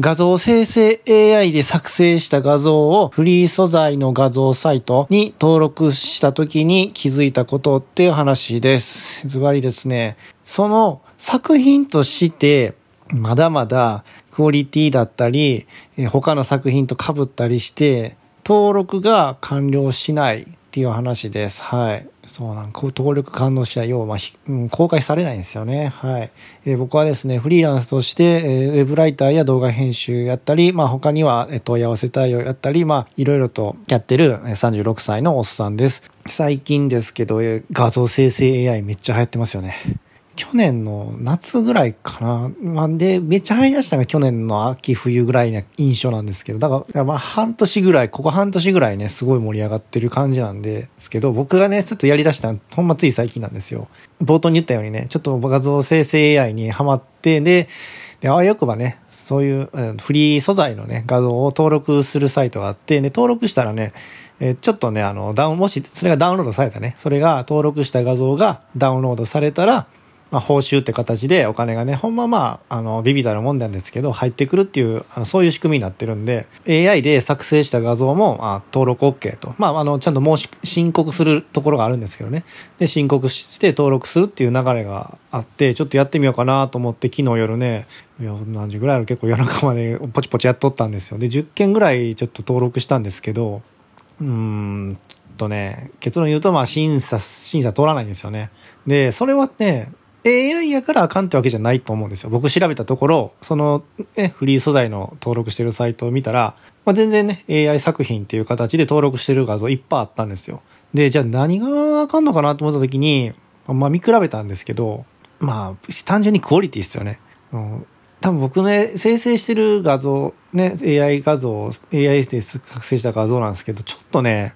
画像生成 AI で作成した画像をフリー素材の画像サイトに登録した時に気づいたことっていう話です。ズバリですね。その作品としてまだまだクオリティだったり、他の作品と被ったりして、登録が完了しないっていう話です。はい。そうなん、か登録感動した、要は、まあう公開されないんですよね。はい。えー僕はですね、フリーランスとして、えーウェブライターや動画編集やったり、まあ他にはえ問い合わせ対応やったり、まあいろいろとやってる36歳のおっさんです。最近ですけど、画像生成 AI めっちゃ流行ってますよね。去年の夏ぐらいかな。まあ、で、めっちゃ入り出したのが去年の秋冬ぐらいな印象なんですけど、だから、まあ半年ぐらい、ここ半年ぐらいね、すごい盛り上がってる感じなんですけど、僕がね、ちょっとやり出したの、ほんまつい最近なんですよ。冒頭に言ったようにね、ちょっと画像生成 AI にハマって、で、で、あわよくばね、そういうフリー素材のね、画像を登録するサイトがあって、で、登録したらね、えちょっとね、あの、ダウン、もし、それがダウンロードされたね、それが登録した画像がダウンロードされたら、まあ、報酬って形でお金がね、ほんままあ、あの、ビビたるもんなんですけど、入ってくるっていう、あのそういう仕組みになってるんで、AI で作成した画像も、あ登録 OK と。まあ、あの、ちゃんと申し、申告するところがあるんですけどね。で、申告して登録するっていう流れがあって、ちょっとやってみようかなと思って、昨日夜ね、何時ぐらいある結構夜中までポチポチやっとったんですよ。で、10件ぐらいちょっと登録したんですけど、うーんとね、結論言うと、まあ、審査、審査通らないんですよね。で、それはね、AI やからあかんってわけじゃないと思うんですよ。僕調べたところ、その、ね、フリー素材の登録してるサイトを見たら、まあ、全然ね、AI 作品っていう形で登録してる画像いっぱいあったんですよ。で、じゃあ何があかんのかなと思った時に、まあ見比べたんですけど、まあ、単純にクオリティですよね。うん多分僕ね、生成してる画像、ね、AI 画像、AI で作成した画像なんですけど、ちょっとね、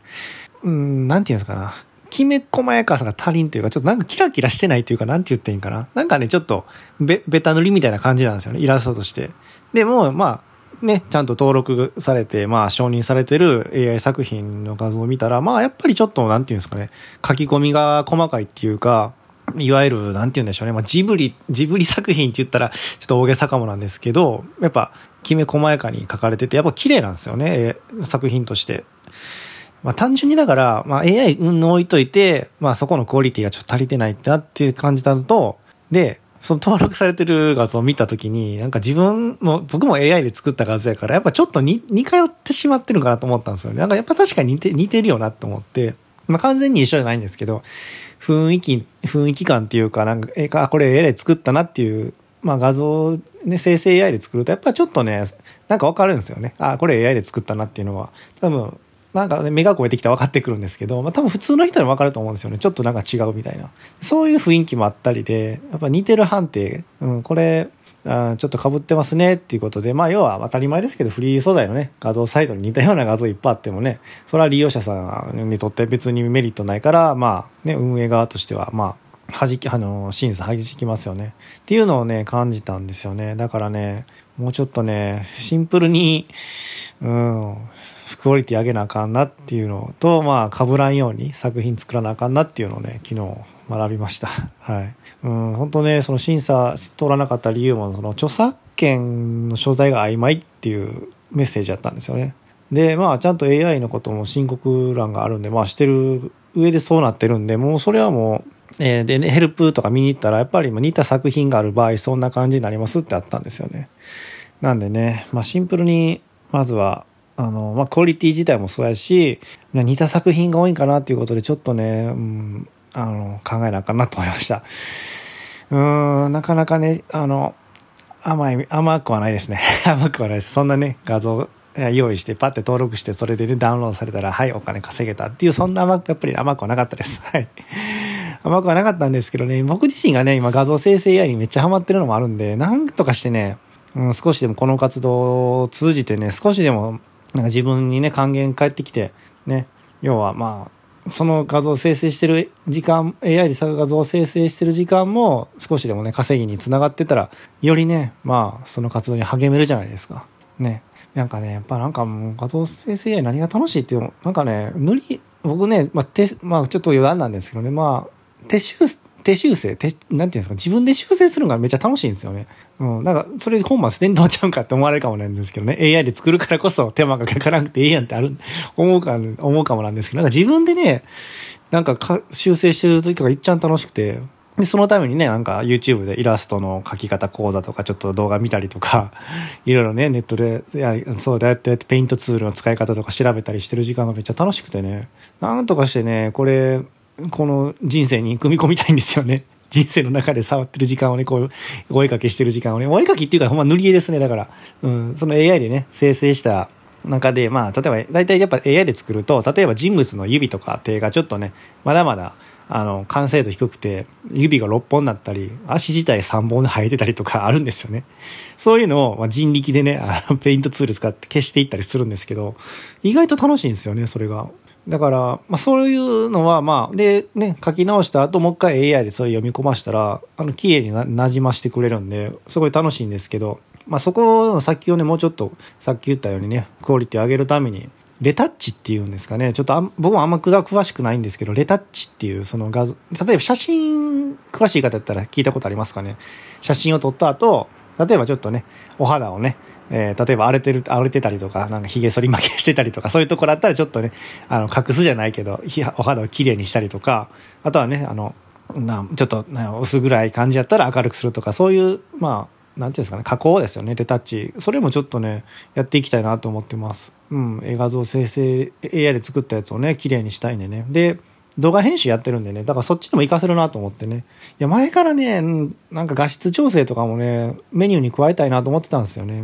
うん、なんていうんですかな。きめ細やかさが足りんというか、ちょっとなんかキラキラしてないというか、なんて言っていいんかな。なんかね、ちょっとベ、ベタ塗りみたいな感じなんですよね、イラストとして。でも、まあ、ね、ちゃんと登録されて、まあ、承認されてる AI 作品の画像を見たら、まあ、やっぱりちょっと、なんていうんですかね、書き込みが細かいっていうか、いわゆる、なんて言うんでしょうね。まあ、ジブリ、ジブリ作品って言ったら、ちょっと大げさかもなんですけど、やっぱ、きめ細やかに書かれてて、やっぱ綺麗なんですよね、作品として。まあ、単純にだから、まあ、AI うんの置いといて、まあ、そこのクオリティがちょっと足りてないってなっていう感じたのと、で、その登録されてる画像を見たときに、なんか自分も、僕も AI で作った画像やから、やっぱちょっとに似通ってしまってるかなと思ったんですよね。なんかやっぱ確かに似て似てるよなって思って、まあ完全に一緒じゃないんですけど、雰囲気、雰囲気感っていうか、なんか、えあ、これ AI で作ったなっていう、まあ画像、ね、生成 AI で作ると、やっぱちょっとね、なんかわかるんですよね。あ、これ AI で作ったなっていうのは。多分、なんかね、目が超えてきたら分かってくるんですけど、まあ多分普通の人でも分かると思うんですよね。ちょっとなんか違うみたいな。そういう雰囲気もあったりで、やっぱ似てる判定、うん、これ、あちょっと被ってますねっていうことで、まあ要は当たり前ですけど、フリー素材のね、画像サイトに似たような画像いっぱいあってもね、それは利用者さんにとって別にメリットないから、まあね、運営側としては、まあ、弾き、あの、審査弾きますよね。っていうのをね、感じたんですよね。だからね、もうちょっとね、シンプルに、うん、クオリティ上げなあかんなっていうのと、まあ、被らんように作品作らなあかんなっていうのをね、昨日学びました。はい。うん、本当ね、その審査通らなかった理由も、その著作権の所在が曖昧っていうメッセージだったんですよね。で、まあ、ちゃんと AI のことも申告欄があるんで、まあ、してる上でそうなってるんで、もうそれはもう、えーで、ね、ヘルプとか見に行ったら、やっぱり似た作品がある場合、そんな感じになりますってあったんですよね。なんでね、まあ、シンプルに、まずは、あの、まあ、クオリティ自体もそうやし、似た作品が多いかなっていうことで、ちょっとね、うん、あの、考えなあかんなと思いました。うーん、なかなかね、あの、甘い、甘くはないですね。甘くはないです。そんなね、画像用意して、パッて登録して、それでね、ダウンロードされたら、はい、お金稼げたっていう、そんな甘く、やっぱり甘くはなかったです。はい。甘くはなかったんですけどね、僕自身がね、今画像生成 AI にめっちゃハマってるのもあるんで、なんとかしてね、うん、少しでもこの活動を通じてね、少しでも、なんか自分にね、還元返ってきて、ね、要はまあ、その画像を生成してる時間、AI で画像を生成してる時間も少しでもね、稼ぎにつながってたら、よりね、まあ、その活動に励めるじゃないですか。ね。なんかね、やっぱなんかもう画像生成 AI 何が楽しいっていうの、なんかね、塗り、僕ね、まあ、手、まあ、ちょっと余談なんですけどね、まあ、手修、手修正、手、なんていうんですか、自分で修正するのがめっちゃ楽しいんですよね。うん。なんか、それで本末転倒ちゃうかって思われるかもなんですけどね。AI で作るからこそ手間がかからなくていいやんってある、思うか、思うかもなんですけど、なんか自分でね、なんかか修正してる時がいっちゃん楽しくて、で、そのためにね、なんか YouTube でイラストの描き方講座とかちょっと動画見たりとか、いろいろね、ネットで、いや、そうだやってペイントツールの使い方とか調べたりしてる時間がめっちゃ楽しくてね、なんとかしてね、これ、この人生に組み込みたいんですよね。人生の中で触ってる時間をね、こう、お絵かきしてる時間をね、お絵かきっていうかほんま塗り絵ですね、だから。うん、その AI でね、生成した中で、まあ、例えば、大体やっぱ AI で作ると、例えば人物の指とか手がちょっとね、まだまだ、あの、完成度低くて、指が6本だったり、足自体3本で生えてたりとか あるんですよね。そういうのを、まあ、人力でね、あの、ペイントツール使って消していったりするんですけど、意外と楽しいんですよね、それが。だから、まあ、そういうのは、まあ、で、ね、書き直した後、もう一回 AI でそれ読み込ましたら、あの、綺麗にな、馴染ましてくれるんで、すごい楽しいんですけど、まあ、そこの先をね、もうちょっと、さっき言ったようにね、クオリティ上げるために、レタッチっていうんですかね。ちょっとあ僕もあんま詳しくないんですけど、レタッチっていうその画像、例えば写真詳しい方だったら聞いたことありますかね？写真を撮った後、例えばちょっとね、お肌をね、えー、例えば荒れてる、荒れてたりとか、なんか髭剃り負けしてたりとか、そういうところだったらちょっとね、あの、隠すじゃないけど、お肌をきれいにしたりとか、あとはね、あの、なちょっと、薄暗い感じやったら明るくするとか、そういう、まあ、なんていうんですかね、加工ですよね、レタッチ。それもちょっとね、やっていきたいなと思ってます。うん、画像生成、AI で作ったやつをね、綺麗にしたいんでね。で、動画編集やってるんでね、だからそっちでも活かせるなと思ってね。いや、前からね、なんか画質調整とかもね、メニューに加えたいなと思ってたんですよね。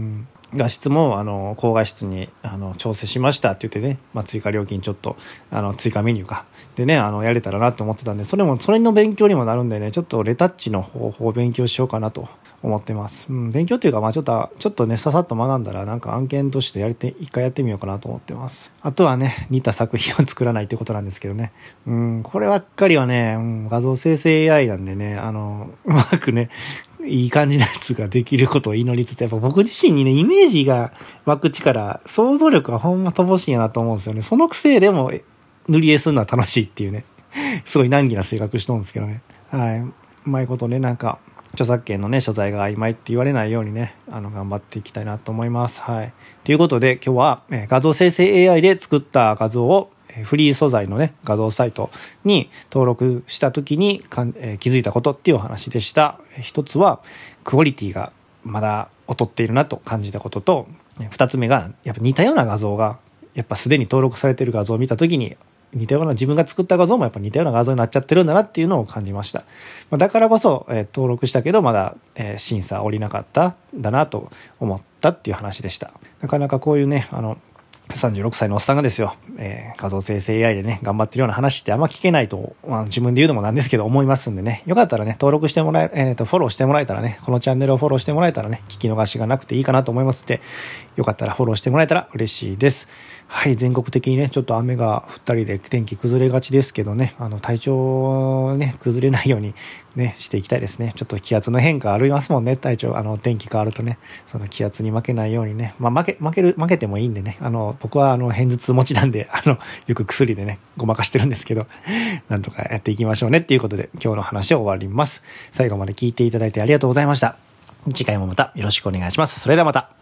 画質も、あの、高画質に、あの、調整しましたって言ってね、まあ、追加料金ちょっと、あの、追加メニューか。でね、あの、やれたらなと思ってたんで、それも、それの勉強にもなるんでね、ちょっとレタッチの方法を勉強しようかなと思ってます。うん、勉強っていうか、まあちょっと、ちょっとね、ささっと学んだら、なんか案件としてやりて、一回やってみようかなと思ってます。あとはね、似た作品を作らないってことなんですけどね。うん、こればっかりはね、うん、画像生成 AI なんでね、あの、うまくね、いい感じのやつができることを祈りつつ、やっぱ僕自身にね、イメージが湧く力、想像力がほんま乏しいなと思うんですよね。そのくせでも塗り絵するのは楽しいっていうね。すごい難儀な性格しとるんですけどね。はい。うまいことね、なんか、著作権のね、所在が曖昧って言われないようにね、あの、頑張っていきたいなと思います。はい。ということで、今日は、え画像生成 AI で作った画像を、フリー素材のね、画像サイトに登録した時にかん、え気づいたことっていうお話でした。一つは、クオリティがまだ劣っているなと感じたことと、二つ目が、やっぱ似たような画像が、やっぱすでに登録されている画像を見た時に、似たような自分が作った画像もやっぱ似たような画像になっちゃってるんだなっていうのを感じました。だからこそ、えー、登録したけどまだ、えー、審査降りなかったんだなと思ったっていう話でした。なかなかこういうね、あの、36歳のおっさんがですよ、えー、画像生成 AI でね、頑張ってるような話ってあんま聞けないと、まあ、自分で言うのもなんですけど思いますんでね、よかったらね、登録してもらえ、えっ、ー、と、フォローしてもらえたらね、このチャンネルをフォローしてもらえたらね、聞き逃しがなくていいかなと思いますって、よかったらフォローしてもらえたら嬉しいです。はい、全国的にね、ちょっと雨が降ったりで天気崩れがちですけどね、あの、体調ね、崩れないようにね、していきたいですね。ちょっと気圧の変化ありますもんね、体調、あの、天気変わるとね、その気圧に負けないようにね、まあ、負け、負ける、負けてもいいんでね、あの、僕はあの、偏頭痛持ちなんで、あの、よく薬でね、ごまかしてるんですけど、なんとかやっていきましょうねっていうことで、今日の話を終わります。最後まで聞いていただいてありがとうございました。次回もまたよろしくお願いします。それではまた。